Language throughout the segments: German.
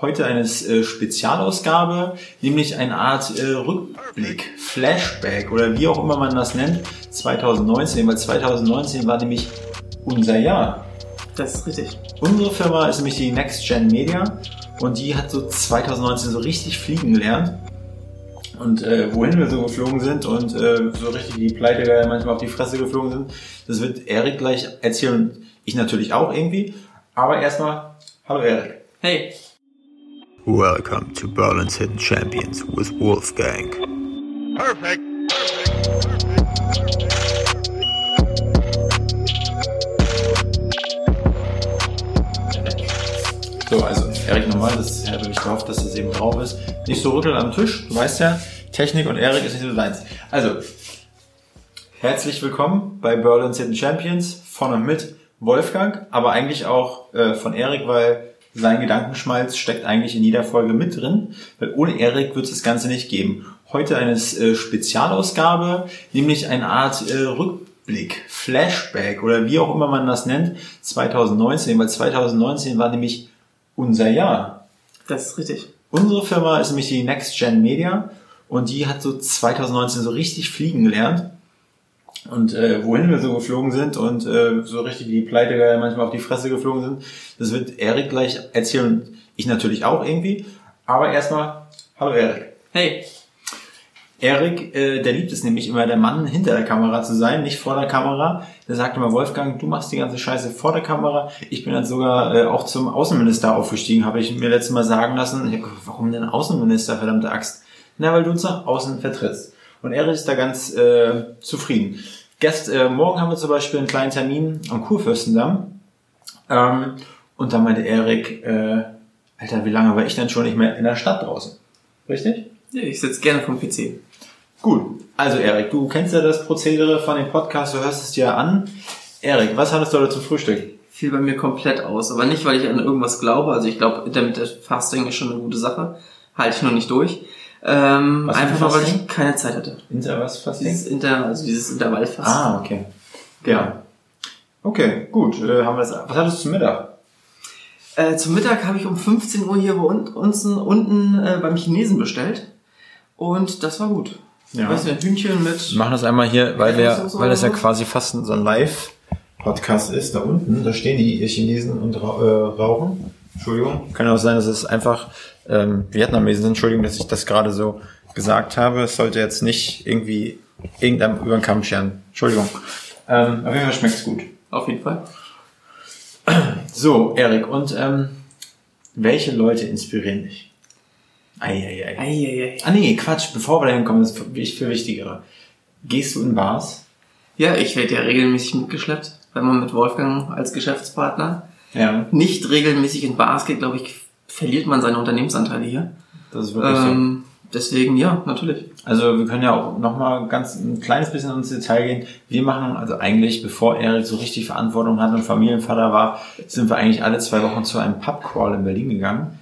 heute eine äh, Spezialausgabe, nämlich eine Art äh, Rückblick, Flashback oder wie auch immer man das nennt, 2019, weil 2019 war nämlich unser Jahr. Das ist richtig. Unsere Firma ist nämlich die Next Gen Media und die hat so 2019 so richtig fliegen gelernt. Und äh, wohin wir so geflogen sind und äh, so richtig die Pleite manchmal auf die Fresse geflogen sind, das wird Erik gleich erzählen. Ich natürlich auch irgendwie. Aber erstmal, hallo Erik. Hey. Welcome to Berlin's Hidden Champions with Wolfgang. Perfect. So, also Erik nochmal, das habe ich gehofft, dass das eben drauf ist. Nicht so rütteln am Tisch, du weißt ja, Technik und Erik ist nicht so deins. Also, herzlich willkommen bei Berlin's Hidden Champions von und mit Wolfgang, aber eigentlich auch äh, von Erik, weil sein Gedankenschmalz steckt eigentlich in jeder Folge mit drin, weil ohne Erik wird es das Ganze nicht geben. Heute eine äh, Spezialausgabe, nämlich eine Art äh, Rückblick, Flashback oder wie auch immer man das nennt, 2019, weil 2019 war nämlich unser Jahr. Das ist richtig. Unsere Firma ist nämlich die Next Gen Media und die hat so 2019 so richtig fliegen gelernt. Und äh, wohin wir so geflogen sind und äh, so richtig die Pleite manchmal auf die Fresse geflogen sind, das wird Erik gleich erzählen. Ich natürlich auch irgendwie. Aber erstmal, hallo Erik. Hey. Erik, äh, der liebt es nämlich immer, der Mann hinter der Kamera zu sein, nicht vor der Kamera. Der sagt immer, Wolfgang, du machst die ganze Scheiße vor der Kamera. Ich bin dann sogar äh, auch zum Außenminister aufgestiegen, habe ich mir letztes Mal sagen lassen. Ich hab warum denn Außenminister, verdammte Axt? Na, weil du uns nach außen vertrittst. Und Erik ist da ganz äh, zufrieden. Gest, äh, morgen haben wir zum Beispiel einen kleinen Termin am Kurfürstendamm. Ähm, und da meinte Erik, äh, Alter, wie lange war ich denn schon nicht mehr in der Stadt draußen? Richtig? Ja, ich sitze gerne vom PC. Gut, also Erik, du kennst ja das Prozedere von dem Podcast, du hörst es dir an. Erik, was hattest du heute zum Frühstück? Fiel bei mir komplett aus, aber nicht, weil ich an irgendwas glaube. Also ich glaube, Intermittent Fasting ist schon eine gute Sache. Halte ich nur nicht durch. Ähm, Was einfach nur, weil ich keine Zeit hatte. Inter was Fasting? Dieses Inter, also dieses Intervallfasten. Ah, okay. Ja. Okay, gut. Äh, haben wir das. Was hattest du zum Mittag? Äh, zum Mittag habe ich um 15 Uhr hier bei un- uns unten äh, beim Chinesen bestellt. Und das war gut. Ja. Weißt du, ein Hühnchen mit... Wir machen das einmal hier, weil, wir, weil das ja quasi fast so ein Live-Podcast ist. Da unten, da stehen die Chinesen und äh, rauchen. Entschuldigung. Kann auch sein, dass es einfach ähm, Vietnamesen sind. Entschuldigung, dass ich das gerade so gesagt habe. Es sollte jetzt nicht irgendwie irgendeinem über den Kamm scheren. Entschuldigung. Ähm, auf jeden Fall schmeckt's gut. Auf jeden Fall. So, Erik, und ähm, welche Leute inspirieren dich? Eieiei. Eieiei. Ah nee, Quatsch, bevor wir dahin kommen, das ist für, für Wichtigere. Gehst du in Bars? Ja, ich werde ja regelmäßig mitgeschleppt, wenn man mit Wolfgang als Geschäftspartner Ja. nicht regelmäßig in Bars geht, glaube ich, verliert man seine Unternehmensanteile hier. Das ist wirklich so. Ähm, deswegen, ja, natürlich. Also wir können ja auch nochmal ganz ein kleines bisschen ins Detail gehen. Wir machen, also eigentlich, bevor Erik so richtig Verantwortung hat und Familienvater war, sind wir eigentlich alle zwei Wochen zu einem Pubcrawl in Berlin gegangen.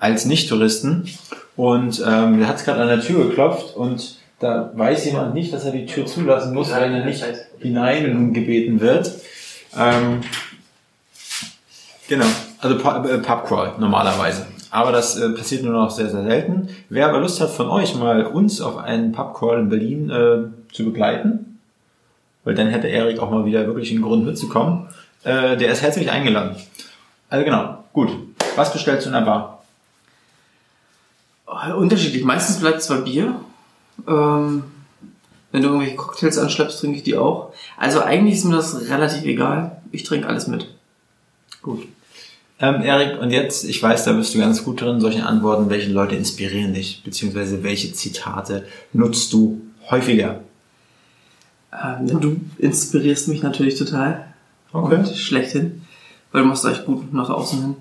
Als Nicht-Touristen. Und ähm, der hat gerade an der Tür geklopft und da weiß jemand nicht, dass er die Tür zulassen muss, wenn er nicht hineingebeten wird. Ähm, genau, also äh, Pubcrawl normalerweise. Aber das äh, passiert nur noch sehr, sehr selten. Wer aber Lust hat von euch mal uns auf einen Pubcrawl in Berlin äh, zu begleiten, weil dann hätte Erik auch mal wieder wirklich einen Grund mitzukommen, äh, der ist herzlich eingeladen. Also genau, gut. Was bestellst du in der Bar? Oh, unterschiedlich. Meistens bleibt zwar Bier. Ähm, wenn du irgendwelche Cocktails anschleppst, trinke ich die auch. Also eigentlich ist mir das relativ egal. Ich trinke alles mit. Gut. Ähm, Erik, und jetzt, ich weiß, da bist du ganz gut drin, solche Antworten, welche Leute inspirieren dich, beziehungsweise welche Zitate nutzt du häufiger? Ähm, du inspirierst mich natürlich total. Okay. Und schlechthin. Weil du machst euch gut nach außen hin.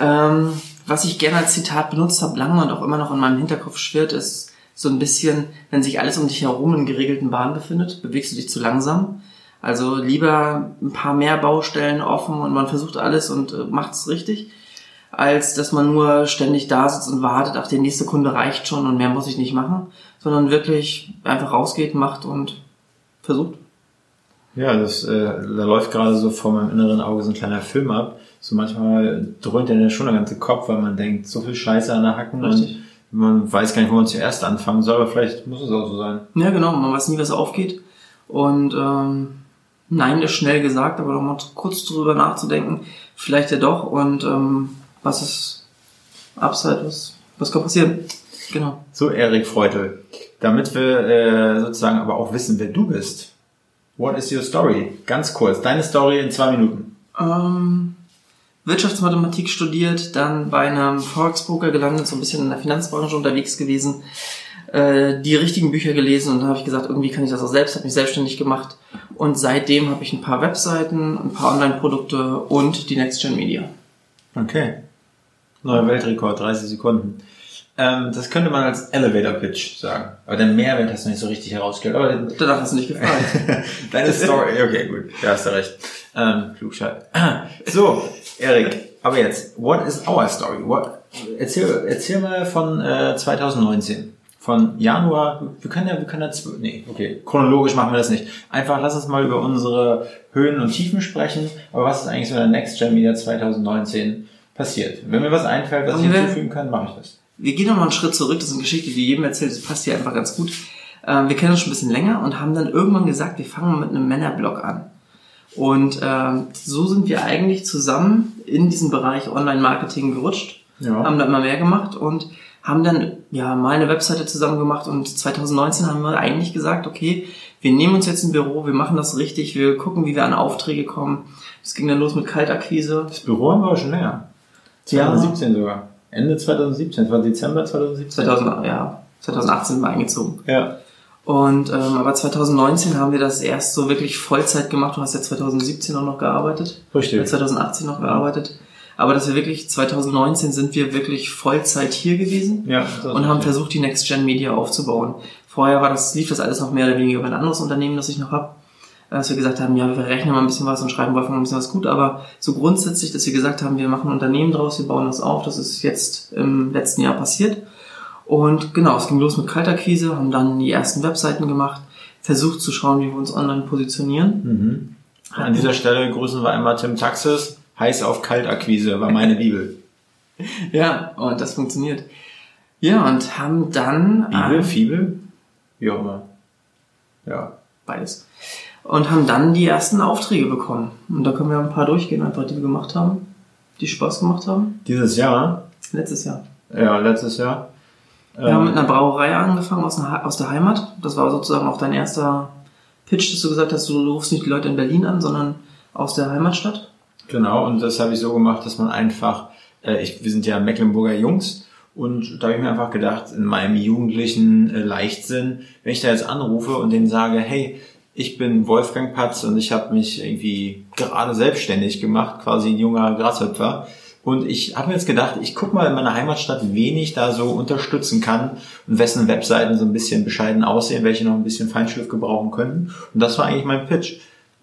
Ähm, was ich gerne als Zitat benutzt habe, lange und auch immer noch in meinem Hinterkopf schwirrt, ist so ein bisschen, wenn sich alles um dich herum in geregelten Bahnen befindet, bewegst du dich zu langsam. Also lieber ein paar mehr Baustellen offen und man versucht alles und äh, macht es richtig, als dass man nur ständig da sitzt und wartet, ach, der nächste Kunde reicht schon und mehr muss ich nicht machen, sondern wirklich einfach rausgeht, macht und versucht. Ja, das, äh, da läuft gerade so vor meinem inneren Auge so ein kleiner Film ab. So manchmal dröhnt ja schon der ganze Kopf, weil man denkt, so viel Scheiße an der Hacken Richtig. und man weiß gar nicht, wo man zuerst anfangen soll, aber vielleicht muss es auch so sein. Ja, genau, man weiß nie, was aufgeht. Und ähm, nein, ist schnell gesagt, aber nochmal kurz drüber nachzudenken, vielleicht ja doch. Und ähm, was ist Upside, was, was kann passieren? Genau. So, Erik Freutel, damit wir äh, sozusagen aber auch wissen, wer du bist. What is your story? Ganz kurz, deine Story in zwei Minuten. Ähm, Wirtschaftsmathematik studiert, dann bei einem Forex-Broker gelandet, so ein bisschen in der Finanzbranche unterwegs gewesen, äh, die richtigen Bücher gelesen und dann habe ich gesagt, irgendwie kann ich das auch selbst, habe mich selbstständig gemacht und seitdem habe ich ein paar Webseiten, ein paar Online-Produkte und die Next Gen Media. Okay. Neuer Weltrekord, 30 Sekunden. Ähm, das könnte man als Elevator Pitch sagen. Aber den Mehrwert hast du nicht so richtig herausgestellt. Aber den, Danach hast du nicht gefragt. deine Story, okay, gut, da hast du recht. Ähm, Klugscheiß. So, Erik, aber jetzt, what is our story? What, erzähl, erzähl mal von äh, 2019. Von Januar, wir können ja, wir können ja, nee, okay, chronologisch machen wir das nicht. Einfach lass uns mal über unsere Höhen und Tiefen sprechen. Aber was ist eigentlich so in der Next Gen Media 2019 passiert? Wenn mir was einfällt, was ich hinzufügen kann, mache ich das. Wir gehen nochmal einen Schritt zurück, das ist eine Geschichte, die jedem erzählt, das passt hier einfach ganz gut. Ähm, wir kennen uns schon ein bisschen länger und haben dann irgendwann gesagt, wir fangen mal mit einem Männerblog an. Und ähm, so sind wir eigentlich zusammen in diesen Bereich Online-Marketing gerutscht, Ja. haben da immer mehr gemacht und haben dann ja mal eine Webseite zusammen gemacht und 2019 haben wir eigentlich gesagt, okay, wir nehmen uns jetzt ein Büro, wir machen das richtig, wir gucken, wie wir an Aufträge kommen. Es ging dann los mit Kaltakquise. Das Büro haben wir aber schon länger. 2017 sogar. Ende 2017, das war Dezember 2017. 2000, ja, 2018 war eingezogen. Ja. Und ähm, aber 2019 haben wir das erst so wirklich Vollzeit gemacht. Du hast ja 2017 auch noch gearbeitet. Richtig. Ja, 2018 noch gearbeitet. Aber dass wir wirklich 2019 sind wir wirklich Vollzeit hier gewesen Ja. und haben versucht, die Next Gen Media aufzubauen. Vorher war das, lief das alles noch mehr oder weniger über ein anderes Unternehmen, das ich noch habe. Dass wir gesagt haben, ja, wir rechnen mal ein bisschen was und schreiben Wolfgang ein bisschen was gut, aber so grundsätzlich, dass wir gesagt haben, wir machen ein Unternehmen draus, wir bauen das auf, das ist jetzt im letzten Jahr passiert. Und genau, es ging los mit Kaltakquise, haben dann die ersten Webseiten gemacht, versucht zu schauen, wie wir uns online positionieren. Mhm. An dieser Stelle grüßen wir einmal Tim Taxis. Heiß auf Kaltakquise war meine Bibel. Ja, und das funktioniert. Ja, und haben dann Bibel, ähm, Fibel? Wie auch immer. Ja. beides. Und haben dann die ersten Aufträge bekommen. Und da können wir ein paar durchgehen, einfach die wir gemacht haben, die Spaß gemacht haben. Dieses Jahr, Letztes Jahr. ja, letztes Jahr. Wir haben mit Ähm, einer Brauerei angefangen aus, einer, aus der Heimat. Das war sozusagen auch dein erster Pitch, dass du gesagt hast, du rufst nicht die Leute in Berlin an, sondern aus der Heimatstadt. Genau, und das habe ich so gemacht, dass man einfach, äh, ich, wir sind ja Mecklenburger Jungs und da habe ich mir einfach gedacht, in meinem jugendlichen äh, Leichtsinn, wenn ich da jetzt anrufe und denen sage, hey, ich bin Wolfgang Patz und ich habe mich irgendwie gerade selbstständig gemacht, quasi ein junger Grashüpfer. Und ich habe mir jetzt gedacht, ich guck mal in meiner Heimatstadt, wen ich da so unterstützen kann und wessen Webseiten so ein bisschen bescheiden aussehen, welche noch ein bisschen Feinschliff gebrauchen könnten. Und das war eigentlich mein Pitch.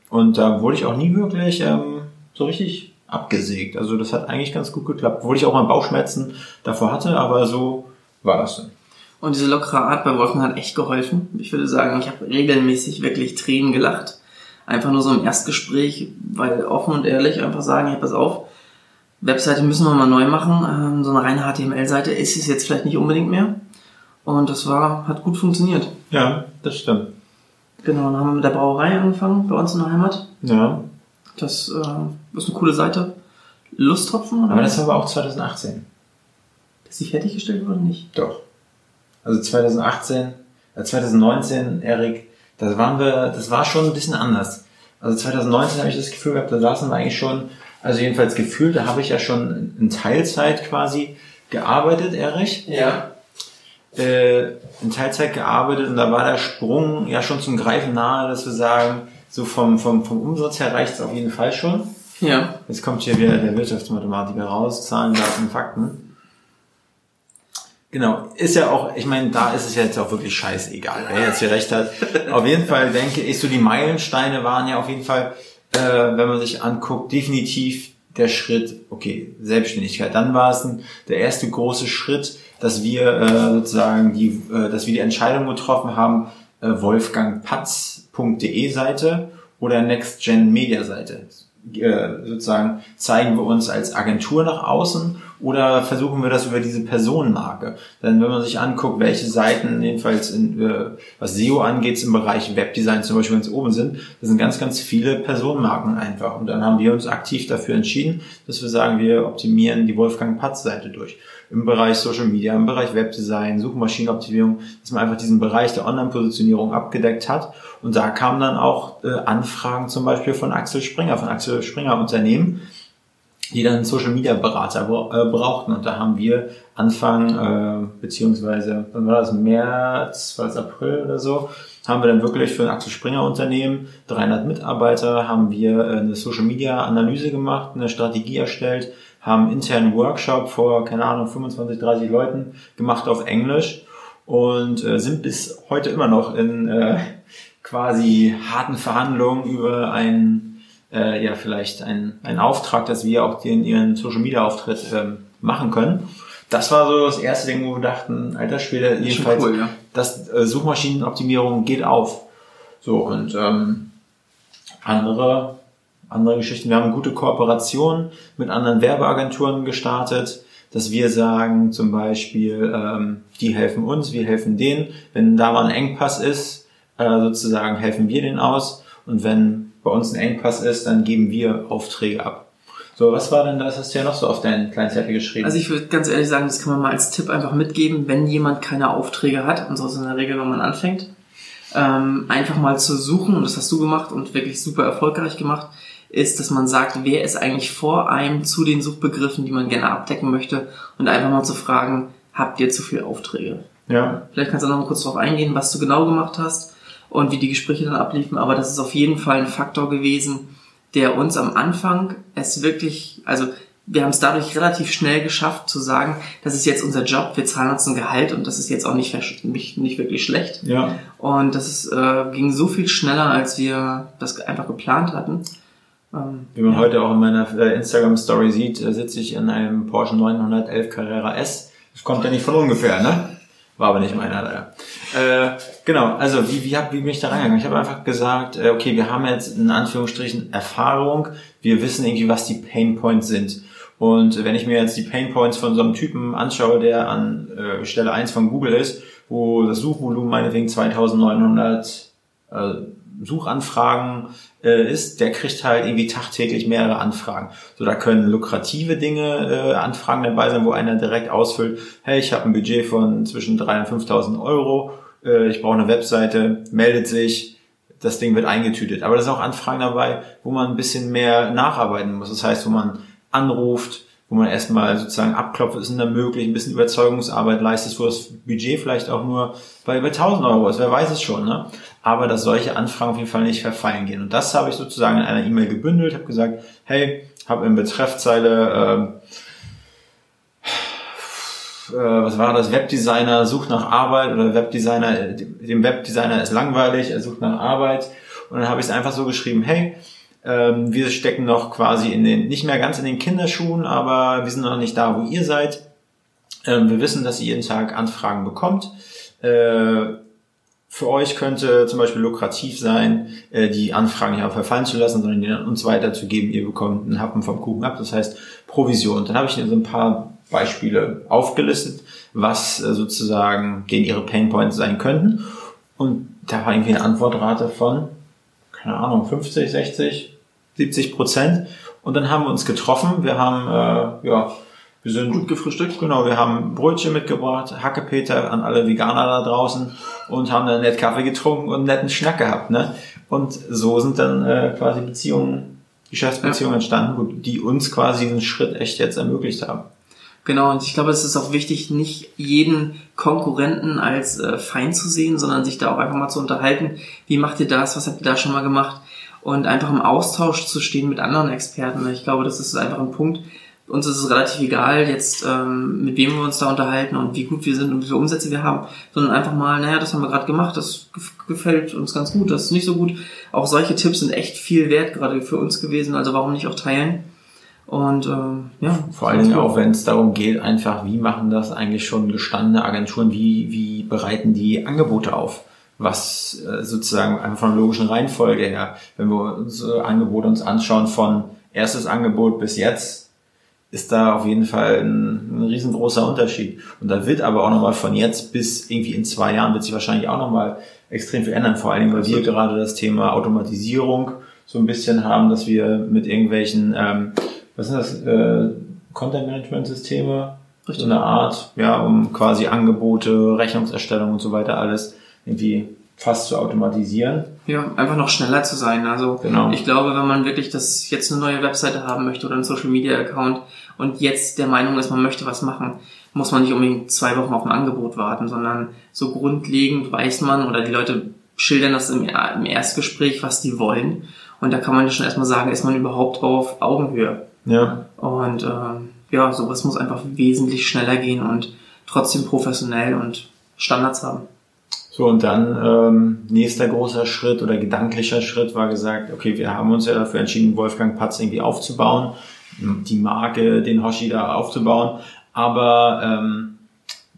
Und da wurde ich auch nie wirklich ähm, so richtig abgesägt. Also das hat eigentlich ganz gut geklappt. Obwohl ich auch mal Bauchschmerzen davor hatte, aber so war das dann. Und diese lockere Art bei Wolfgang hat echt geholfen. Ich würde sagen, ich habe regelmäßig wirklich Tränen gelacht. Einfach nur so im Erstgespräch, weil offen und ehrlich einfach sagen, hey, pass auf, Webseite müssen wir mal neu machen. Ähm, so eine reine HTML-Seite ist es jetzt vielleicht nicht unbedingt mehr. Und das war, hat gut funktioniert. Ja, das stimmt. Genau, dann haben wir mit der Brauerei angefangen, bei uns in der Heimat. Ja. Das äh, ist eine coole Seite. Lusttropfen, oder? Aber das war aber auch 2018. Ist die fertiggestellt worden nicht? Doch. Also 2018, äh 2019, Erik, das waren wir, das war schon ein bisschen anders. Also 2019 habe ich das Gefühl gehabt, da saßen wir eigentlich schon, also jedenfalls gefühlt, da habe ich ja schon in Teilzeit quasi gearbeitet, Erich. Ja. äh, in Teilzeit gearbeitet und da war der Sprung ja schon zum Greifen nahe, dass wir sagen, so vom, vom, vom Umsatz her reicht es auf jeden Fall schon. Ja. Jetzt kommt hier wieder der Wirtschaftsmathematiker raus, Zahlen, Daten, Fakten. Genau, ist ja auch, ich meine, da ist es jetzt auch wirklich scheißegal, wer jetzt hier recht hat. Auf jeden Fall denke ich, so die Meilensteine waren ja auf jeden Fall, äh, wenn man sich anguckt, definitiv der Schritt, okay, Selbstständigkeit. Dann war es ein, der erste große Schritt, dass wir äh, sozusagen die, äh, dass wir die Entscheidung getroffen haben, äh, wolfgangpatz.de Seite oder Next-Gen-Media-Seite? Äh, sozusagen zeigen wir uns als Agentur nach außen oder versuchen wir das über diese Personenmarke? Denn wenn man sich anguckt, welche Seiten jedenfalls in, äh, was SEO angeht im Bereich Webdesign zum Beispiel ganz oben sind, das sind ganz, ganz viele Personenmarken einfach. Und dann haben wir uns aktiv dafür entschieden, dass wir sagen, wir optimieren die Wolfgang Patz Seite durch im Bereich Social Media, im Bereich Webdesign, Suchmaschinenoptimierung, dass man einfach diesen Bereich der Online-Positionierung abgedeckt hat. Und da kamen dann auch äh, Anfragen zum Beispiel von Axel Springer, von Axel Springer Unternehmen, die dann Social Media Berater äh, brauchten. Und da haben wir Anfang, äh, beziehungsweise, wann war das, März, war das April oder so, haben wir dann wirklich für ein Axel Springer Unternehmen, 300 Mitarbeiter, haben wir äh, eine Social Media Analyse gemacht, eine Strategie erstellt, haben internen Workshop vor, keine Ahnung, 25, 30 Leuten gemacht auf Englisch und äh, sind bis heute immer noch in äh, quasi harten Verhandlungen über einen, äh, ja, vielleicht einen, einen Auftrag, dass wir auch den, ihren Social Media Auftritt ähm, machen können. Das war so das erste Ding, wo wir dachten, alter Schwede, jedenfalls, cool, ja. das äh, Suchmaschinenoptimierung geht auf. So, und ähm, andere andere Geschichten. Wir haben gute Kooperationen mit anderen Werbeagenturen gestartet, dass wir sagen zum Beispiel, ähm, die helfen uns, wir helfen denen. Wenn da mal ein Engpass ist, äh, sozusagen helfen wir den aus. Und wenn bei uns ein Engpass ist, dann geben wir Aufträge ab. So, was war denn das? Hast du ja noch so auf deinen kleinen Zettel geschrieben? Also ich würde ganz ehrlich sagen, das kann man mal als Tipp einfach mitgeben, wenn jemand keine Aufträge hat, und so ist in der Regel, wenn man anfängt, ähm, einfach mal zu suchen, und das hast du gemacht und wirklich super erfolgreich gemacht, ist, dass man sagt, wer ist eigentlich vor einem zu den Suchbegriffen, die man gerne abdecken möchte und einfach mal zu fragen, habt ihr zu viele Aufträge? Ja. Vielleicht kannst du noch mal kurz darauf eingehen, was du genau gemacht hast und wie die Gespräche dann abliefen, aber das ist auf jeden Fall ein Faktor gewesen, der uns am Anfang es wirklich, also wir haben es dadurch relativ schnell geschafft zu sagen, das ist jetzt unser Job, wir zahlen uns ein Gehalt und das ist jetzt auch nicht, nicht, wirklich schlecht. Ja. Und das ist, äh, ging so viel schneller, als wir das einfach geplant hatten. Ähm, Wie man ja. heute auch in meiner äh, Instagram-Story sieht, äh, sitze ich in einem Porsche 911 Carrera S. Das kommt ja nicht von ungefähr, ne? War aber nicht meiner leider. Äh, genau, also wie, wie, hab, wie bin ich da reingegangen? Ich habe einfach gesagt, äh, okay, wir haben jetzt in Anführungsstrichen Erfahrung, wir wissen irgendwie, was die Pain Points sind. Und wenn ich mir jetzt die Pain Points von so einem Typen anschaue, der an äh, Stelle 1 von Google ist, wo das Suchvolumen meinetwegen 2900 äh, Suchanfragen äh, ist, der kriegt halt irgendwie tagtäglich mehrere Anfragen. So, da können lukrative Dinge, äh, Anfragen dabei sein, wo einer direkt ausfüllt, hey, ich habe ein Budget von zwischen 3.000 und 5.000 Euro, äh, ich brauche eine Webseite, meldet sich, das Ding wird eingetütet. Aber da sind auch Anfragen dabei, wo man ein bisschen mehr nacharbeiten muss. Das heißt, wo man anruft, wo man erstmal sozusagen abklopft, ist denn da möglich, ein bisschen Überzeugungsarbeit leistet, wo das Budget vielleicht auch nur bei, bei 1000 Euro ist, wer weiß es schon, ne? Aber dass solche Anfragen auf jeden Fall nicht verfallen gehen. Und das habe ich sozusagen in einer E-Mail gebündelt, habe gesagt, hey, habe in Betreffzeile, äh, äh, was war das, Webdesigner sucht nach Arbeit oder Webdesigner, dem Webdesigner ist langweilig, er sucht nach Arbeit. Und dann habe ich es einfach so geschrieben, hey, ähm, wir stecken noch quasi in den, nicht mehr ganz in den Kinderschuhen, aber wir sind noch nicht da, wo ihr seid. Ähm, wir wissen, dass ihr jeden Tag Anfragen bekommt. Äh, für euch könnte zum Beispiel lukrativ sein, äh, die Anfragen nicht verfallen zu lassen, sondern die uns weiterzugeben. Ihr bekommt einen Happen vom Kuchen ab, das heißt Provision. Dann habe ich so ein paar Beispiele aufgelistet, was äh, sozusagen denen ihre Painpoints sein könnten. Und da war irgendwie eine Antwortrate von, keine Ahnung, 50, 60, 70 Prozent. Und dann haben wir uns getroffen. Wir haben, äh, ja, wir sind gut gefrühstückt. Genau, wir haben Brötchen mitgebracht, Hackepeter an alle Veganer da draußen und haben dann nett Kaffee getrunken und einen netten Schnack gehabt. Ne? Und so sind dann äh, quasi Beziehungen, Geschäftsbeziehungen ja. entstanden, die uns quasi diesen Schritt echt jetzt ermöglicht haben. Genau, und ich glaube, es ist auch wichtig, nicht jeden Konkurrenten als äh, Feind zu sehen, sondern sich da auch einfach mal zu unterhalten. Wie macht ihr das? Was habt ihr da schon mal gemacht? und einfach im Austausch zu stehen mit anderen Experten. Ich glaube, das ist einfach ein Punkt. Uns ist es relativ egal, jetzt ähm, mit wem wir uns da unterhalten und wie gut wir sind und wie viele Umsätze wir haben, sondern einfach mal, naja, das haben wir gerade gemacht, das gefällt uns ganz gut, das ist nicht so gut. Auch solche Tipps sind echt viel wert gerade für uns gewesen, also warum nicht auch teilen? Und ähm, ja. Vor allen Dingen auch, wenn es darum geht, einfach, wie machen das eigentlich schon gestandene Agenturen, wie, wie bereiten die Angebote auf? was äh, sozusagen einfach von der logischen Reihenfolge her, wenn wir unsere Angebote uns anschauen von erstes Angebot bis jetzt, ist da auf jeden Fall ein, ein riesengroßer Unterschied. Und da wird aber auch nochmal von jetzt bis irgendwie in zwei Jahren wird sich wahrscheinlich auch nochmal extrem viel ändern. Vor allen Dingen, weil wir gerade das Thema Automatisierung so ein bisschen haben, dass wir mit irgendwelchen, ähm, was sind das, äh, Content-Management-Systeme, so eine Art, ja, um quasi Angebote, Rechnungserstellung und so weiter alles irgendwie fast zu automatisieren. Ja, einfach noch schneller zu sein. Also Genau. ich glaube, wenn man wirklich das jetzt eine neue Webseite haben möchte oder einen Social Media Account und jetzt der Meinung ist, man möchte was machen, muss man nicht unbedingt zwei Wochen auf ein Angebot warten, sondern so grundlegend weiß man oder die Leute schildern das im, im Erstgespräch, was die wollen. Und da kann man ja schon erstmal sagen, ist man überhaupt auf Augenhöhe. Ja, Und ähm, ja, sowas muss einfach wesentlich schneller gehen und trotzdem professionell und Standards haben. So, und dann ähm, nächster großer Schritt oder gedanklicher Schritt war gesagt, okay, wir haben uns ja dafür entschieden, Wolfgang Patz irgendwie aufzubauen, die Marke, den Hoshi da aufzubauen, aber ähm,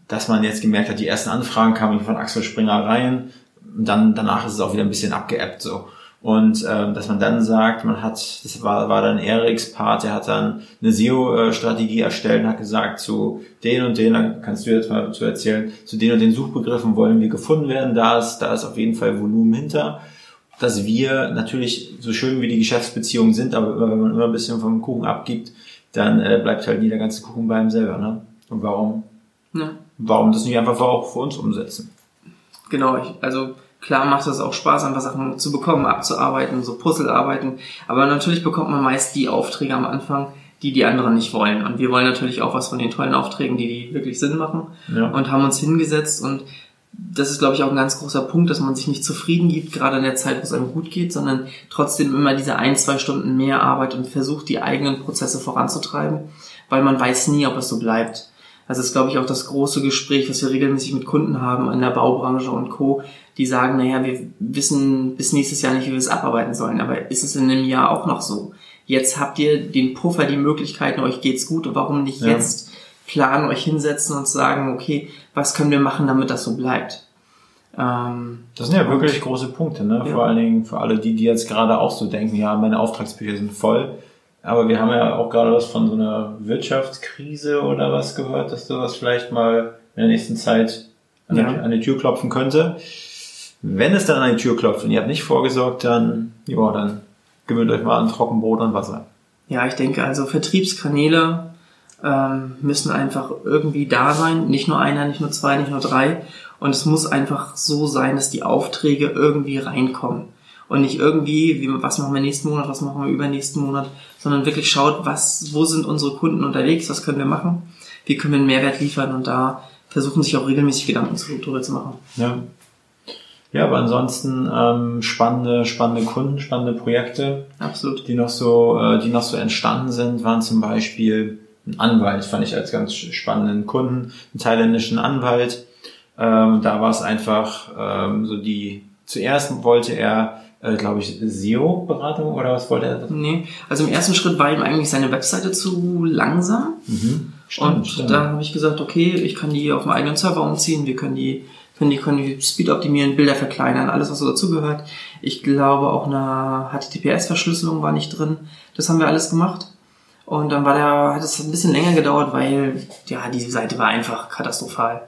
dass man jetzt gemerkt hat, die ersten Anfragen kamen von Axel Springer rein, dann danach ist es auch wieder ein bisschen abgeebbt so. Und ähm, dass man dann sagt, man hat, das war, war dann Eriks Part, der hat dann eine SEO-Strategie erstellt und hat gesagt, zu den und den, da kannst du jetzt mal zu erzählen, zu den und den Suchbegriffen wollen wir gefunden werden, da ist, da ist auf jeden Fall Volumen hinter. Dass wir natürlich, so schön wie die Geschäftsbeziehungen sind, aber wenn man immer ein bisschen vom Kuchen abgibt, dann äh, bleibt halt nie der ganze Kuchen bei einem selber. Ne? Und warum, Ja. warum das nicht einfach auch für uns umsetzen? Genau, ich, also klar macht es auch Spaß, einfach Sachen zu bekommen, abzuarbeiten, so Puzzlearbeiten. Aber natürlich bekommt man meist die Aufträge am Anfang, die die anderen nicht wollen. Und wir wollen natürlich auch was von den tollen Aufträgen, die, die wirklich Sinn machen. Ja. Und haben uns hingesetzt und das ist, glaube ich, auch ein ganz großer Punkt, dass man sich nicht zufrieden gibt, gerade in der Zeit, wo es einem gut geht, sondern trotzdem immer diese ein, zwei Stunden mehr arbeitet und versucht, die eigenen Prozesse voranzutreiben, weil man weiß nie, ob es so bleibt. Also das ist, glaube ich, auch das große Gespräch, was wir regelmäßig mit Kunden haben in der Baubranche und Co., die sagen, naja, wir wissen bis nächstes Jahr nicht, wie wir es abarbeiten sollen, aber ist es in einem Jahr auch noch so? Jetzt habt ihr den Puffer, die Möglichkeiten, euch geht's gut, und warum nicht Ja. jetzt planen, euch hinsetzen und sagen, okay, was können wir machen, damit das so bleibt? Ähm, Das sind ja wirklich große Punkte, ne? Ja. Vor allen Dingen für alle die, die jetzt gerade auch so denken, ja, meine Auftragsbücher sind voll. Aber wir haben ja auch gerade was von so einer Wirtschaftskrise oder was gehört, dass sowas vielleicht mal in der nächsten Zeit an, Ja. die, an die Tür klopfen könnte. Wenn es dann an die Tür klopft und ihr habt nicht vorgesorgt, dann, ja, dann gewöhnt euch mal an Trockenbrot und Wasser. Ja, ich denke also Vertriebskanäle ähm, müssen einfach irgendwie da sein. Nicht nur einer, nicht nur zwei, nicht nur drei. Und es muss einfach so sein, dass die Aufträge irgendwie reinkommen. Und nicht irgendwie, wie, was machen wir nächsten Monat, was machen wir übernächsten Monat, sondern wirklich schaut, was, wo sind unsere Kunden unterwegs, was können wir machen, wie können wir einen Mehrwert liefern und da versuchen sich auch regelmäßig Gedanken zu- darüber zu machen. Ja. Ja, aber ansonsten ähm, spannende, spannende Kunden, spannende Projekte. Absolut. die noch so, äh, die noch so entstanden sind, waren zum Beispiel ein Anwalt, fand ich als ganz spannenden Kunden, einen thailändischen Anwalt. Ähm, da war es einfach ähm, so die, zuerst wollte er, äh, glaube ich, SEO-Beratung oder was wollte er? Nee, also im ersten Schritt war ihm eigentlich seine Webseite zu langsam. Mhm. Und dann habe ich gesagt, okay, ich kann die auf meinen eigenen Server umziehen, wir können die, können die, können die Speed optimieren, Bilder verkleinern, alles was so dazugehört. Ich glaube auch eine HTTPS-Verschlüsselung war nicht drin. Das haben wir alles gemacht. Und dann war der, hat es ein bisschen länger gedauert, weil ja die Seite war einfach katastrophal.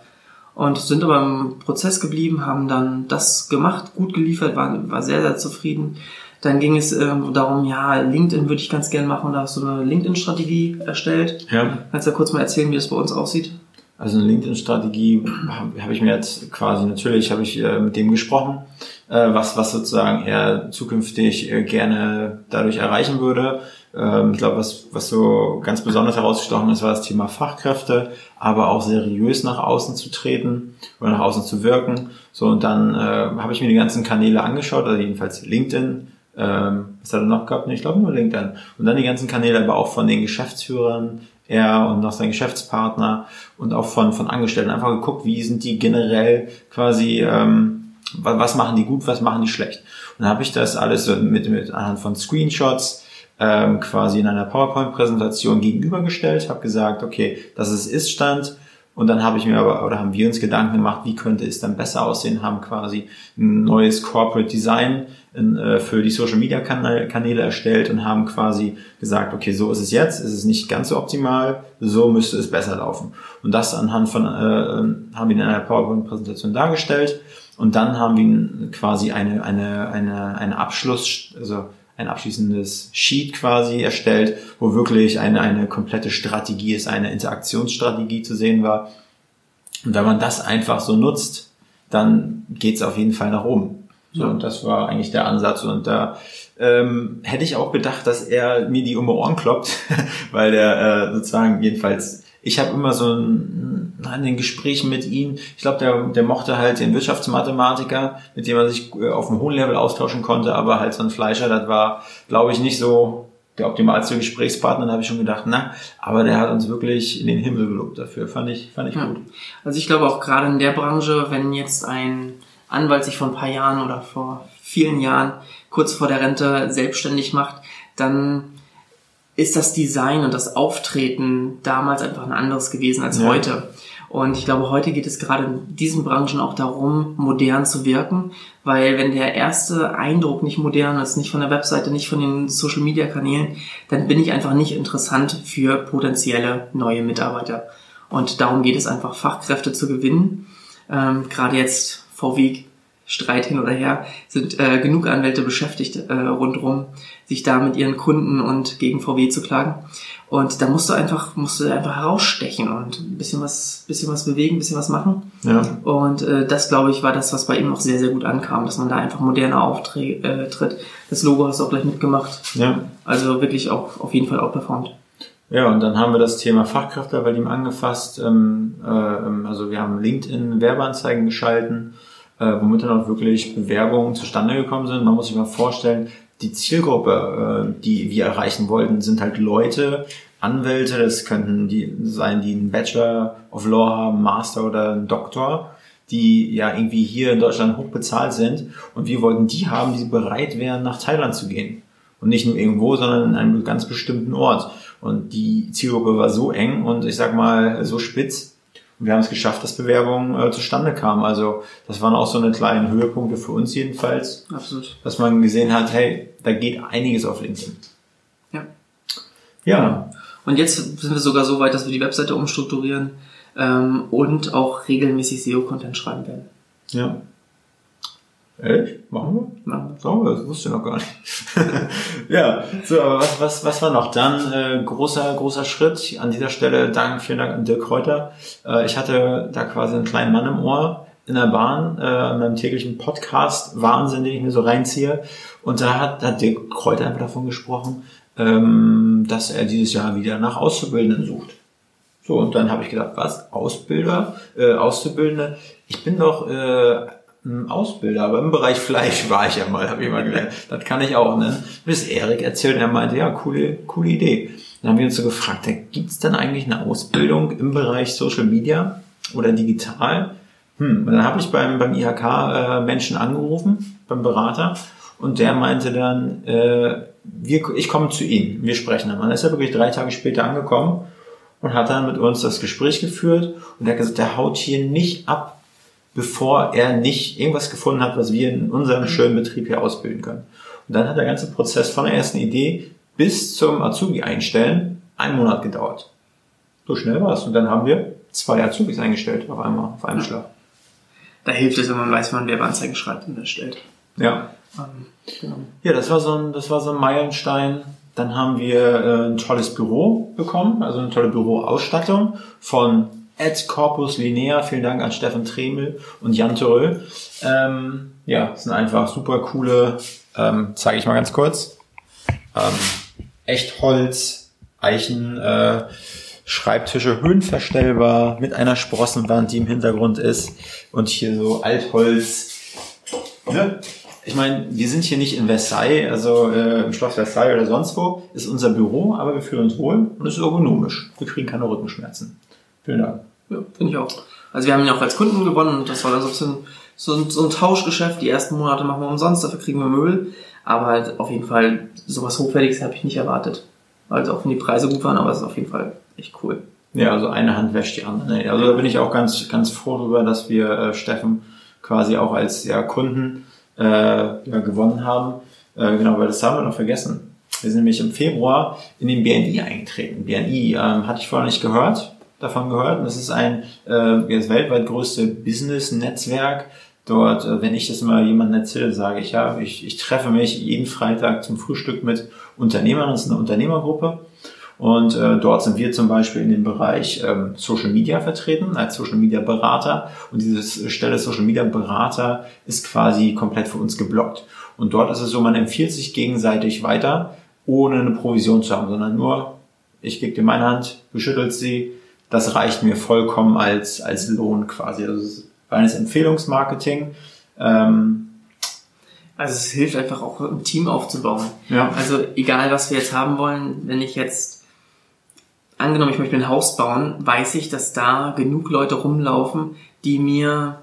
Und sind aber im Prozess geblieben, haben dann das gemacht, gut geliefert, war, war sehr, sehr zufrieden. Dann ging es ähm, darum, ja, LinkedIn würde ich ganz gern machen, da hast du eine LinkedIn-Strategie erstellt. Ja, Kannst du ja kurz mal erzählen, wie das bei uns aussieht? also eine LinkedIn-Strategie habe hab ich mir jetzt quasi, natürlich habe ich äh, mit dem gesprochen, was, was sozusagen er zukünftig äh, gerne dadurch erreichen würde. Ähm, ich glaube, was, was so ganz besonders herausgestochen ist, war das Thema Fachkräfte, aber auch seriös nach außen zu treten oder nach außen zu wirken. So, und dann äh, habe ich mir die ganzen Kanäle angeschaut, also jedenfalls LinkedIn, ähm, was hat er noch gehabt? Nee, ich glaube nur LinkedIn. Und dann die ganzen Kanäle, aber auch von den Geschäftsführern, er und noch sein Geschäftspartner und auch von, von Angestellten einfach geguckt, wie sind die generell quasi, ähm, was machen die gut, was machen die schlecht. Und dann habe ich das alles mit, mit anhand von Screenshots ähm, quasi in einer PowerPoint-Präsentation gegenübergestellt, habe gesagt, okay, das ist Ist-Stand Und dann habe ich mir aber, oder haben wir uns Gedanken gemacht, wie könnte es dann besser aussehen, haben quasi ein neues Corporate Design in, äh, für die Social Media Kanäle erstellt und haben quasi gesagt, okay, so ist es jetzt, ist es nicht ganz so optimal, so müsste es besser laufen. Und das anhand von, äh, haben wir in einer PowerPoint-Präsentation dargestellt. Und dann haben wir quasi eine, eine, eine, eine Abschluss, also ein abschließendes Sheet quasi erstellt, wo wirklich eine, eine komplette Strategie ist, eine Interaktionsstrategie zu sehen war. Und wenn man das einfach so nutzt, dann geht's auf jeden Fall nach oben. So, und das war eigentlich der Ansatz. Und da ähm, hätte ich auch gedacht, dass er mir die um die Ohren kloppt, weil der äh, sozusagen jedenfalls ich habe immer so ein, in den Gesprächen mit ihm, ich glaube, der, der mochte halt den Wirtschaftsmathematiker, mit dem er sich äh, auf einem hohen Level austauschen konnte, aber halt so ein Fleischer, das war, glaube ich, nicht so der optimalste Gesprächspartner, da habe ich schon gedacht, na, aber der hat uns wirklich in den Himmel gelobt dafür, fand ich, fand ich ja. gut. Also ich glaube auch gerade in der Branche, wenn jetzt ein Anwalt sich vor ein paar Jahren oder vor vielen Jahren kurz vor der Rente selbstständig macht, dann ist das Design und das Auftreten damals einfach ein anderes gewesen als ja. heute. Und ich glaube, heute geht es gerade in diesen Branchen auch darum, modern zu wirken, weil wenn der erste Eindruck nicht modern ist, nicht von der Webseite, nicht von den Social-Media-Kanälen, dann bin ich einfach nicht interessant für potenzielle neue Mitarbeiter. Und darum geht es einfach, Fachkräfte zu gewinnen. Ähm, gerade jetzt VW Streit hin oder her, sind äh, genug Anwälte beschäftigt äh, rundherum, sich da mit ihren Kunden und gegen VW zu klagen. Und da musst du einfach, musst du einfach herausstechen und ein bisschen was, bisschen was bewegen, ein bisschen was machen. Ja. Und äh, das, glaube ich, war das, was bei ihm auch sehr, sehr gut ankam, dass man da einfach moderner auftritt. Äh, das Logo hast du auch gleich mitgemacht. Ja. Also wirklich auch auf jeden Fall auch performt. Ja, und dann haben wir das Thema Fachkräfte bei ihm angefasst. Ähm, äh, ähm, also wir haben LinkedIn Werbeanzeigen geschalten womit dann auch wirklich Bewerbungen zustande gekommen sind. Man muss sich mal vorstellen, die Zielgruppe, äh, die wir erreichen wollten, sind halt Leute, Anwälte, das könnten die sein, die einen Bachelor of Law haben, Master oder einen Doktor, die ja irgendwie hier in Deutschland hoch bezahlt sind. Und wir wollten die haben, die bereit wären, nach Thailand zu gehen. Und nicht nur irgendwo, sondern in einem ganz bestimmten Ort. Und die Zielgruppe war so eng und ich sag mal so spitz, wir haben es geschafft, dass Bewerbungen äh, zustande kamen. Also das waren auch so eine kleine Höhepunkte für uns jedenfalls. Absolut. Dass man gesehen hat, hey, da geht einiges auf LinkedIn. Ja. Ja. Und jetzt sind wir sogar so weit, dass wir die Webseite umstrukturieren ähm, und auch regelmäßig SEO-Content schreiben werden. Ja. Echt? Machen wir? Machen wir. So, das wusste ich noch gar nicht. ja, so, aber was, was, was war noch? Dann äh, großer, großer Schritt. An dieser Stelle Dank, vielen Dank an Dirk Kräuter. Äh, ich hatte da quasi einen kleinen Mann im Ohr in der Bahn, äh, in meinem täglichen Podcast, Wahnsinn, den ich mir so reinziehe. Und da hat, hat Dirk Kräuter einfach davon gesprochen, ähm, dass er dieses Jahr wieder nach Auszubildenden sucht. So, und dann habe ich gedacht, was? Ausbilder, äh, Auszubildende? Ich bin doch äh, Ausbilder, aber im Bereich Fleisch war ich ja mal, habe ich mal gelernt. Das kann ich auch, ne? Bis Erik erzählt, er meinte, ja, coole, coole Idee. Dann haben wir uns so gefragt, gibt's denn eigentlich eine Ausbildung im Bereich Social Media oder digital? Hm, dann habe ich beim, beim IHK äh, Menschen angerufen, beim Berater, und der meinte dann, äh, wir, ich komme zu Ihnen, wir sprechen dann. Dann ist er wirklich drei Tage später angekommen und hat dann mit uns das Gespräch geführt und er hat gesagt, der haut hier nicht ab, bevor er nicht irgendwas gefunden hat, was wir in unserem mhm. schönen Betrieb hier ausbilden können. Und dann hat der ganze Prozess von der ersten Idee bis zum Azubi einstellen einen Monat gedauert. So schnell war es. Und dann haben wir zwei Azubis eingestellt auf einmal, auf einem Schlag. Da hilft es, wenn man weiß, wann Werbeanzeigen schreibt und erstellt. Ja. Ähm, genau. Ja, das war so ein, das war so ein Meilenstein. Dann haben wir äh, ein tolles Büro bekommen, also eine tolle Büroausstattung von at Corpus Linea. Vielen Dank an Steffen Tremel und Jan Törö. Ähm, ja, sind einfach super coole, ähm, zeige ich mal ganz kurz. Ähm, echt Holz, Eichen, äh, Schreibtische höhenverstellbar mit einer Sprossenwand, die im Hintergrund ist und hier so Altholz. Ne? Ich meine, wir sind hier nicht in Versailles, also äh, im Schloss Versailles oder sonst wo, ist unser Büro, aber wir fühlen uns wohl und es ist ergonomisch. Wir kriegen keine Rückenschmerzen. Vielen Dank. Ja, finde ich auch. Also wir haben ihn auch als Kunden gewonnen und das war dann so ein bisschen so ein, so ein Tauschgeschäft. Die ersten Monate machen wir umsonst, dafür kriegen wir Möbel. Aber halt auf jeden Fall sowas Hochwertiges habe ich nicht erwartet. Also auch wenn die Preise gut waren, aber es ist auf jeden Fall echt cool. Ja, also eine Hand wäscht die andere. Also da bin ich auch ganz, ganz froh darüber, dass wir äh, Steffen quasi auch als ja, Kunden äh, ja, gewonnen haben. Äh, genau, weil das haben wir noch vergessen. Wir sind nämlich im Februar in den BNI eingetreten. BNI ähm, hatte ich vorher nicht gehört, davon gehört. Und das ist ein äh, das weltweit größte Business-Netzwerk. Dort, äh, wenn ich das mal jemandem erzähle, sage ich, ja, ich, ich treffe mich jeden Freitag zum Frühstück mit Unternehmern. Das ist eine Unternehmergruppe. Und äh, dort sind wir zum Beispiel in dem Bereich ähm, Social Media vertreten, als Social Media Berater. Und diese Stelle Social Media Berater ist quasi komplett für uns geblockt. Und dort ist es so, man empfiehlt sich gegenseitig weiter, ohne eine Provision zu haben, sondern nur, ich gebe dir meine Hand, du schüttelst sie, das reicht mir vollkommen als, als Lohn quasi. Also es ist reines Empfehlungsmarketing. Ähm, Also es hilft einfach auch ein Team aufzubauen. Ja. Also egal was wir jetzt haben wollen, wenn ich jetzt angenommen, ich möchte ein Haus bauen, weiß ich, dass da genug Leute rumlaufen, die mir,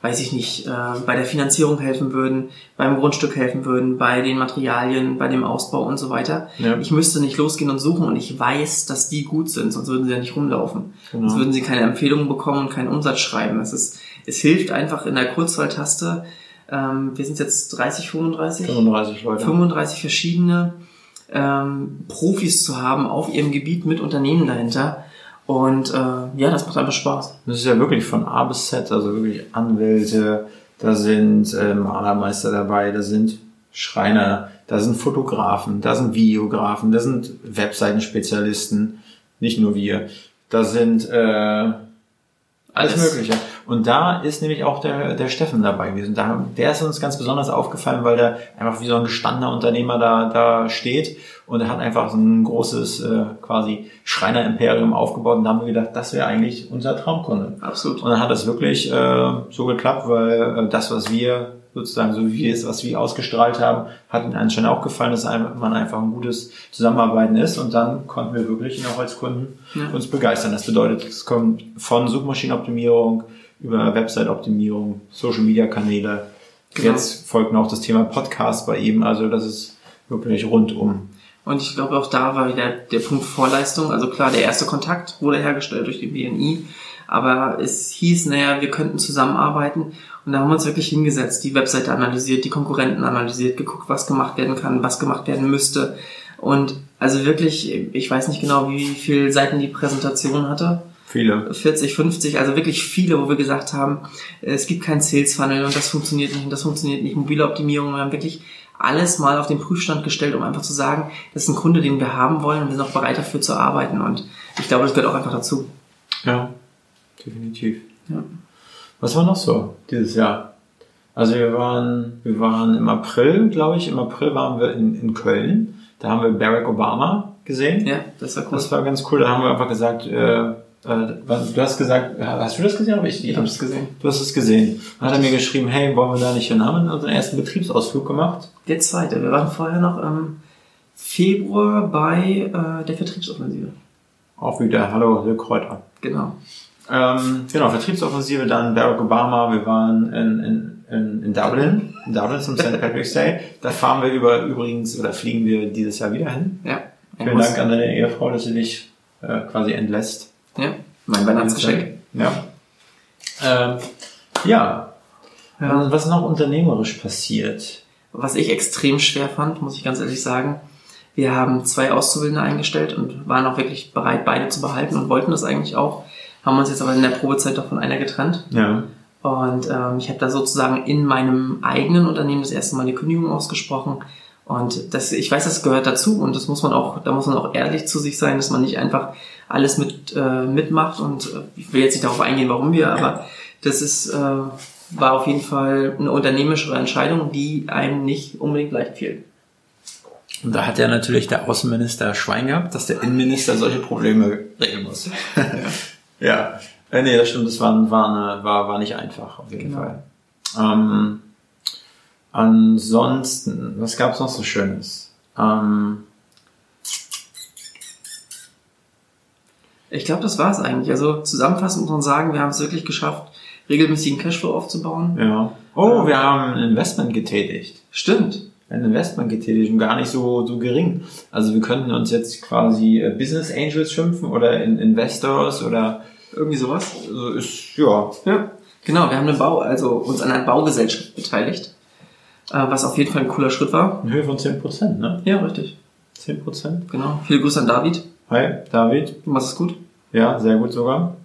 weiß ich nicht, äh, bei der Finanzierung helfen würden, beim Grundstück helfen würden, bei den Materialien, bei dem Ausbau und so weiter. Ja. Ich müsste nicht losgehen und suchen und ich weiß, dass die gut sind, sonst würden sie ja nicht rumlaufen. Genau. Sonst würden sie keine Empfehlungen bekommen und keinen Umsatz schreiben. Es ist, es hilft einfach in der Kurzwahltaste. Ähm, wir sind jetzt 30, 35? 35 Leute. 35 verschiedene ähm, Profis zu haben auf ihrem Gebiet mit Unternehmen dahinter. Und äh, ja, das macht einfach Spaß. Das ist ja wirklich von A bis Z, also wirklich Anwälte, da sind äh, Malermeister dabei, da sind Schreiner, da sind Fotografen, da sind Videografen, da sind Webseitenspezialisten, nicht nur wir, da sind äh, alles Alles. Mögliche. Und da ist nämlich auch der, der Steffen dabei gewesen. Da, der ist uns ganz besonders aufgefallen, weil der einfach wie so ein gestandener Unternehmer da, da steht und er hat einfach so ein großes äh, quasi Schreiner-Imperium aufgebaut und da haben wir gedacht, das wäre eigentlich unser Traumkunde. Absolut. Und dann hat es wirklich äh, so geklappt, weil äh, das, was wir sozusagen, so wie es, was wir ausgestrahlt haben, hat ihnen anscheinend auch gefallen, dass man einfach ein gutes Zusammenarbeiten ist und dann konnten wir wirklich ihn auch als Kunden Ja. uns begeistern. Das bedeutet, es kommt von Suchmaschinenoptimierung über Website-Optimierung, Social-Media-Kanäle. Genau. Jetzt folgt noch das Thema Podcast bei ihm, also das ist wirklich rundum. Und ich glaube, auch da war wieder der Punkt Vorleistung. Also klar, der erste Kontakt wurde hergestellt durch die BNI. Aber es hieß, naja, wir könnten zusammenarbeiten. Und da haben wir uns wirklich hingesetzt, die Webseite analysiert, die Konkurrenten analysiert, geguckt, was gemacht werden kann, was gemacht werden müsste. Und also wirklich, ich weiß nicht genau, wie viele Seiten die Präsentation hatte. Viele. 40, 50, also wirklich viele, wo wir gesagt haben, es gibt keinen Sales Funnel und das funktioniert nicht und das funktioniert nicht. Mobile Optimierung, wir haben wirklich alles mal auf den Prüfstand gestellt, um einfach zu sagen, das ist ein Kunde, den wir haben wollen und wir sind auch bereit dafür zu arbeiten und ich glaube, das gehört auch einfach dazu. Ja, definitiv. Ja. Was war noch so dieses Jahr? Also wir waren, wir waren im April, glaube ich, im April waren wir in, in Köln. Da haben wir Barack Obama gesehen. Ja, das war cool. Das war ganz cool. Da haben wir einfach gesagt, äh, äh, du hast gesagt, hast du das gesehen? Habe ich, Ich habe es gesehen. Du hast es gesehen. Dann hat er mir geschrieben, hey, wollen wir da nicht hin? Haben wir unseren ersten Betriebsausflug gemacht? Der zweite, wir waren vorher noch im Februar bei äh, der Vertriebsoffensive. Auch wieder, hallo, Dirk Kräuter. Genau. Ähm, genau, Vertriebsoffensive, dann Barack Obama, wir waren in, in, in, in Dublin, in Dublin zum St. Patrick's Day. Da fahren wir über übrigens, oder fliegen wir dieses Jahr wieder hin. Ja. Vielen Dank an deine Ehefrau, dass sie dich äh, quasi entlässt. Ja, mein Weihnachtsgeschenk. Ja. Ähm, ja. Ja. Was noch unternehmerisch passiert? Was ich extrem schwer fand, muss ich ganz ehrlich sagen, wir haben zwei Auszubildende eingestellt und waren auch wirklich bereit, beide zu behalten und wollten das eigentlich auch. Haben uns jetzt aber in der Probezeit doch von einer getrennt. Ja. Und ähm, ich habe da sozusagen in meinem eigenen Unternehmen das erste Mal eine Kündigung ausgesprochen. Und das, ich weiß, das gehört dazu und das muss man auch, da muss man auch ehrlich zu sich sein, dass man nicht einfach alles mit äh, mitmacht. Und äh, ich will jetzt nicht darauf eingehen, warum wir, aber das ist äh, war auf jeden Fall eine unternehmerische Entscheidung, die einem nicht unbedingt leicht fiel. Und da hat ja natürlich der Außenminister Schwein gehabt, dass der Innenminister solche Probleme regeln muss. ja. Äh, nee, das stimmt, das war, war, eine, war, war nicht einfach, auf jeden Genau. Fall. Ähm, ansonsten, was gab's noch so Schönes? Ähm, Ich glaube, das war es eigentlich. Also zusammenfassend muss man sagen, wir haben es wirklich geschafft, regelmäßigen Cashflow aufzubauen. ja. Oh, wir haben ein Investment getätigt. Stimmt. ein Investment getätigt und gar nicht so, so gering. Also wir könnten uns jetzt quasi äh, Business Angels schimpfen oder in Investors oder Irgendwie sowas. also ist, ja, Ja. Genau, wir haben eine Bau, also uns an einer Baugesellschaft beteiligt. Äh, was auf jeden Fall ein cooler Schritt war. in Höhe von 10%, ne? Ja, richtig. 10%. Genau. Viele Grüße an David. Hi, David. Du machst es gut. Ja, sehr gut sogar.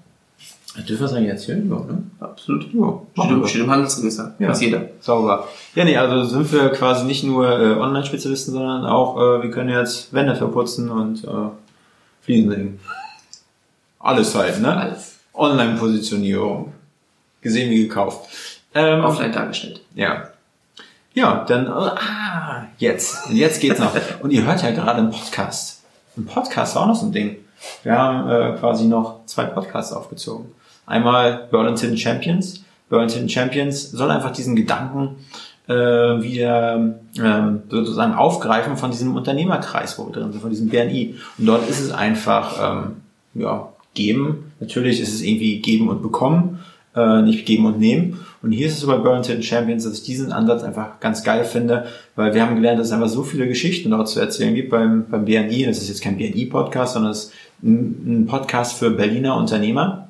Dürfen wir es eigentlich erzählen? Ja, ne? Absolut. Ja, Steht, im- steht im Handelsregister. Ja. Weiß jeder. Sauber. Ja, nee, also sind wir quasi nicht nur äh, Online-Spezialisten, sondern auch, äh, wir können jetzt Wände verputzen und äh, Fliesen legen. Alles halt, ne? Alles. Online-Positionierung. Gesehen wie gekauft. Ähm, Offline dargestellt. Ja. Ja, dann, äh, ah, jetzt. Jetzt geht's noch. Und ihr hört ja gerade einen Podcast. Ein Podcast war auch noch so ein Ding. Wir haben äh, quasi noch zwei Podcasts aufgezogen. Einmal Burlington Champions. Burlington Champions soll einfach diesen Gedanken äh, wieder ähm, sozusagen aufgreifen von diesem Unternehmerkreis, wo wir drin sind, von diesem BNI. Und dort ist es einfach ähm, ja, geben. Natürlich ist es irgendwie geben und bekommen, äh, nicht geben und nehmen. Und hier ist es bei Burlington Champions, dass ich diesen Ansatz einfach ganz geil finde, weil wir haben gelernt, dass es einfach so viele Geschichten dort zu erzählen gibt beim, beim BNI. Das ist jetzt kein BNI-Podcast, sondern es ist ein, ein Podcast für Berliner Unternehmer.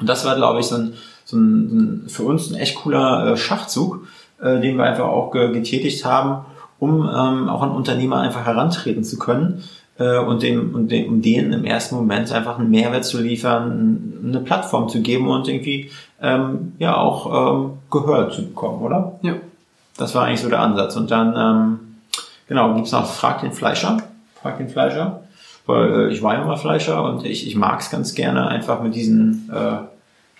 Und das war, glaube ich, so ein, so ein, für uns ein echt cooler äh, Schachzug, äh, den wir einfach auch ge getätigt haben, um ähm, auch an Unternehmer einfach herantreten zu können äh, und, dem, und dem, um denen im ersten Moment einfach einen Mehrwert zu liefern, eine Plattform zu geben und irgendwie ähm, ja auch ähm, Gehör zu bekommen, oder? Ja. Das war eigentlich so der Ansatz. Und dann, ähm, genau, gibt's noch Frag den Fleischer. Frag den Fleischer. Weil äh, ich war ja mal Fleischer und ich, ich mag's ganz gerne, einfach mit diesem äh,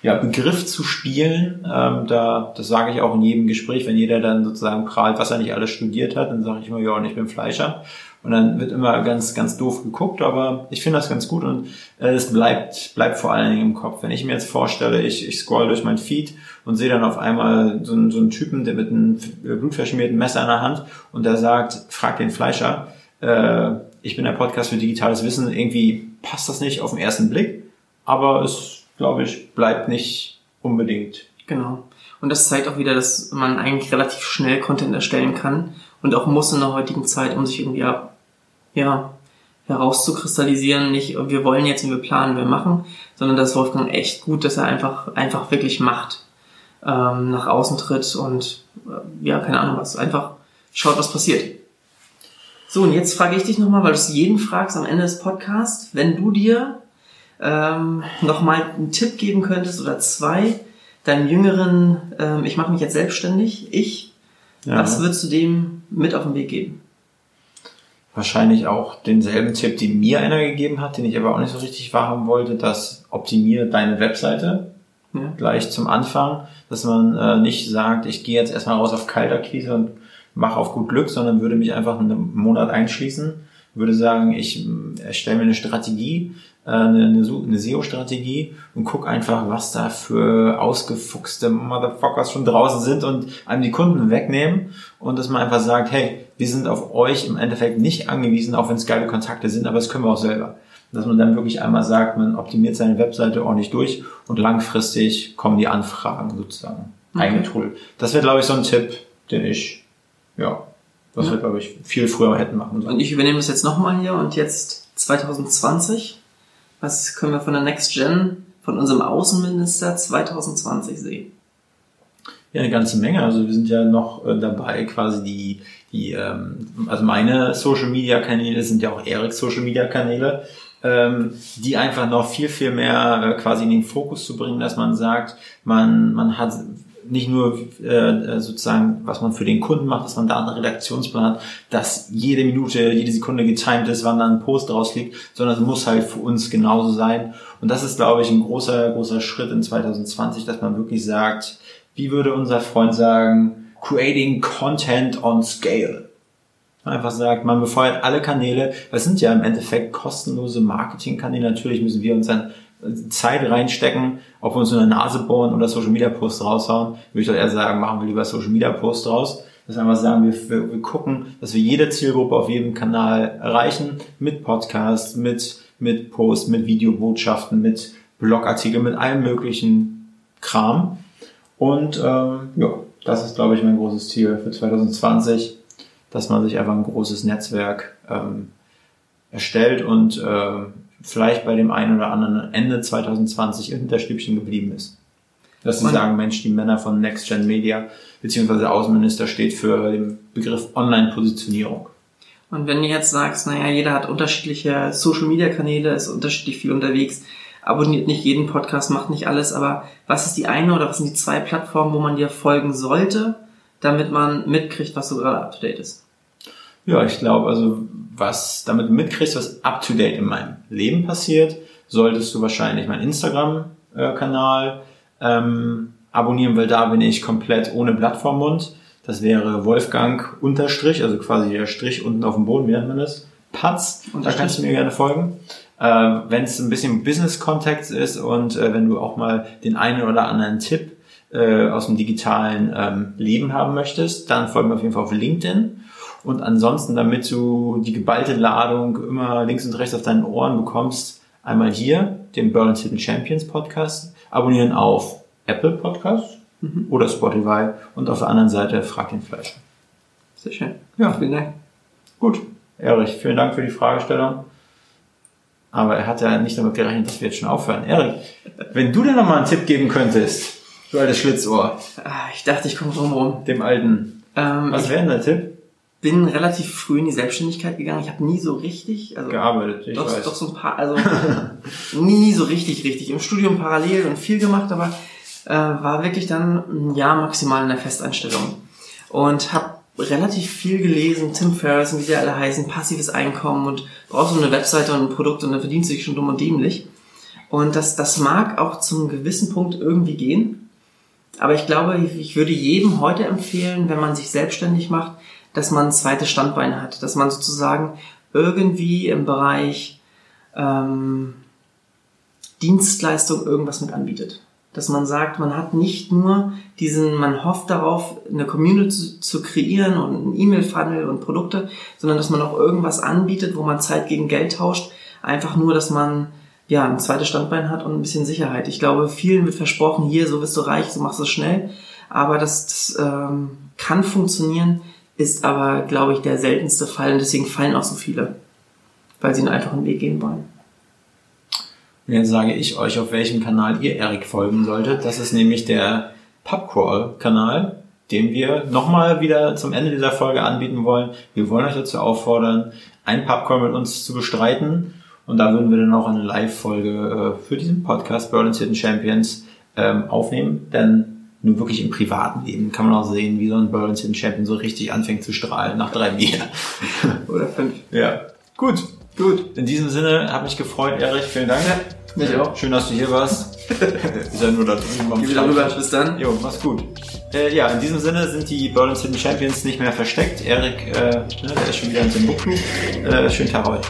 ja, Begriff zu spielen. Ähm, da, das sage ich auch in jedem Gespräch, wenn jeder dann sozusagen prahlt, was er nicht alles studiert hat, dann sage ich immer, ja, und ich bin Fleischer. Und dann wird immer ganz, ganz doof geguckt, aber ich finde das ganz gut und äh, es bleibt, bleibt vor allen Dingen im Kopf. Wenn ich mir jetzt vorstelle, ich, ich scroll durch mein Feed und sehe dann auf einmal so einen, so einen Typen, der mit einem blutverschmierten Messer in der Hand und der sagt, frag den Fleischer, äh, ich bin der Podcast für digitales Wissen, irgendwie passt das nicht auf den ersten Blick, aber es, glaube ich, bleibt nicht unbedingt. Genau. Und das zeigt auch wieder, dass man eigentlich relativ schnell Content erstellen kann und auch muss in der heutigen Zeit, um sich irgendwie ab, ja, herauszukristallisieren, nicht, wir wollen jetzt und wir planen, wir machen, sondern das ist Wolfgang echt gut, dass er einfach, einfach wirklich macht, ähm, nach außen tritt und, äh, ja, keine Ahnung was, einfach schaut, was passiert. So, und jetzt frage ich dich nochmal, weil du es jeden fragst am Ende des Podcasts, wenn du dir ähm, nochmal einen Tipp geben könntest oder zwei, deinem jüngeren, ähm, ich mache mich jetzt selbstständig, ich, Ja. was würdest du dem mit auf den Weg geben? Wahrscheinlich auch denselben Tipp, den mir einer gegeben hat, den ich aber auch nicht so richtig wahrhaben wollte, dass optimiere deine Webseite Ja. gleich zum Anfang, dass man äh, nicht sagt, ich gehe jetzt erstmal raus auf Kaltakquise und mache auf gut Glück, sondern würde mich einfach einen Monat einschließen, würde sagen, ich mm, erstelle mir eine Strategie, eine, eine eine SEO-Strategie und guck einfach, was da für ausgefuchste Motherfuckers schon draußen sind und einem die Kunden wegnehmen und dass man einfach sagt, hey, wir sind auf euch im Endeffekt nicht angewiesen, auch wenn es geile Kontakte sind, aber das können wir auch selber. Dass man dann wirklich einmal sagt, man optimiert seine Webseite ordentlich durch und langfristig kommen die Anfragen sozusagen Okay. eingetrudelt. Das wäre, glaube ich, so ein Tipp, den ich, ja, was Ja. wir, glaube ich, viel früher hätten machen sollen. Und ich übernehme das jetzt nochmal hier und jetzt 2020. Was können wir von der Next Gen, von unserem Außenminister 2020 sehen? Ja, eine ganze Menge. Also wir sind ja noch äh, dabei, quasi die, die, ähm, also meine Social Media Kanäle sind ja auch Eriks Social Media Kanäle, ähm, die einfach noch viel, viel mehr äh, quasi in den Fokus zu bringen, dass man sagt, man, man hat nicht nur äh, sozusagen, was man für den Kunden macht, dass man da einen Redaktionsplan hat, dass jede Minute, jede Sekunde getimed ist, wann dann ein Post rausliegt, sondern es muss halt für uns genauso sein. Und das ist, glaube ich, ein großer, großer Schritt in 2020, dass man wirklich sagt, wie würde unser Freund sagen, creating content on scale. Einfach sagt, man befeuert alle Kanäle. Das sind ja im Endeffekt kostenlose Marketingkanäle. Natürlich müssen wir uns dann Zeit reinstecken, ob wir uns nur eine Nase bohren oder Social Media Posts raushauen. Würde ich doch eher sagen, machen wir lieber Social Media Posts raus. Das einfach sagen, wir, wir, wir gucken, dass wir jede Zielgruppe auf jedem Kanal erreichen. Mit Podcasts, mit, mit Posts, mit Videobotschaften, mit Blogartikeln, mit allem möglichen Kram. Und ähm, ja, das ist, glaube ich, mein großes Ziel für 2020, dass man sich einfach ein großes Netzwerk ähm, erstellt und äh, vielleicht bei dem einen oder anderen Ende 2020 im Hinterstübchen geblieben ist. Dass sie sagen, Mensch, die Männer von Next Gen Media beziehungsweise Außenminister steht für den Begriff Online-Positionierung. Und wenn du jetzt sagst, naja, jeder hat unterschiedliche Social-Media-Kanäle, ist unterschiedlich viel unterwegs, abonniert nicht jeden Podcast, macht nicht alles, aber was ist die eine oder was sind die zwei Plattformen, wo man dir folgen sollte, damit man mitkriegt, was so gerade up-to-date ist? Ja, ich glaube, also was damit mitkriegst, was up to date in meinem Leben passiert, solltest du wahrscheinlich meinen Instagram-Kanal ähm, abonnieren, weil da bin ich komplett ohne Blatt vorm Mund. Das wäre Wolfgang Unterstrich, also quasi der Strich unten auf dem Boden, wie nennt man das? Patz. Da kannst du mir gerne folgen. Äh, wenn es ein bisschen Business-Kontext ist und äh, wenn du auch mal den einen oder anderen Tipp äh, aus dem digitalen ähm, Leben haben möchtest, dann folgen wir auf jeden Fall auf LinkedIn. Und ansonsten, damit du die geballte Ladung immer links und rechts auf deinen Ohren bekommst, einmal hier den Berlin Hidden Champions Podcast, abonnieren auf Apple Podcast oder Spotify und auf der anderen Seite Frag den Fleischer. Sehr schön. Ja. Vielen Dank. Gut, Erich, vielen Dank für die Fragestellung. Aber er hat ja nicht damit gerechnet, dass wir jetzt schon aufhören. Erik, wenn du dir nochmal einen Tipp geben könntest, du altes Schlitzohr, Ah, Ich dachte, ich komme drum rum. dem alten, Ähm, was wäre denn der Tipp? Bin relativ früh in die Selbstständigkeit gegangen. Ich habe nie so richtig, also Gearbeitet, ich doch, weiß. doch so ein paar, also nie, nie so richtig, richtig. Im Studium parallel und viel gemacht, aber äh, war wirklich dann ein Jahr maximal in der Festeinstellung. Und habe relativ viel gelesen, Tim Ferriss und wie sie alle heißen, passives Einkommen und brauchst du eine Webseite und ein Produkt und dann verdienst du dich schon dumm und dämlich. Und das, das mag auch zum gewissen Punkt irgendwie gehen. Aber ich glaube, ich- ich würde jedem heute empfehlen, wenn man sich selbstständig macht, dass man ein zweites Standbein hat, dass man sozusagen irgendwie im Bereich ähm, Dienstleistung irgendwas mit anbietet. Dass man sagt, man hat nicht nur diesen, man hofft darauf, eine Community zu, zu kreieren und einen E-Mail-Funnel und Produkte, sondern dass man auch irgendwas anbietet, wo man Zeit gegen Geld tauscht. Einfach nur, dass man ja ein zweites Standbein hat und ein bisschen Sicherheit. Ich glaube, vielen wird versprochen, hier, so wirst du reich, so machst du es schnell. Aber das, das ähm, kann funktionieren, ist aber, glaube ich, der seltenste Fall und deswegen fallen auch so viele, weil sie einen einfachen Weg gehen wollen. Und jetzt sage ich euch, auf welchem Kanal ihr Erik folgen solltet. Das ist nämlich der Pubcrawl-Kanal, den wir nochmal wieder zum Ende dieser Folge anbieten wollen. Wir wollen euch dazu auffordern, einen Pubcrawl mit uns zu bestreiten. Und da würden wir dann auch eine Live-Folge äh, für diesen Podcast Berlin's Hidden Champions ähm, aufnehmen. Denn nur wirklich im privaten Leben kann man auch sehen, wie so ein Hidden Champion so richtig anfängt zu strahlen nach drei Bier. Oder fünf. Ja, gut, gut. In diesem Sinne, hat mich gefreut, Erich. Vielen Dank. mich auch. Schön, dass du hier warst. Ist ja nur da drüben Geh wieder rüber. Bis dann. Jo, mach's gut. Äh, ja, in diesem Sinne sind die Berlin's Hidden Champions nicht mehr versteckt. Erik, äh, ne, der ist schon wieder in Timbuktu. Äh, schönen Tag heute.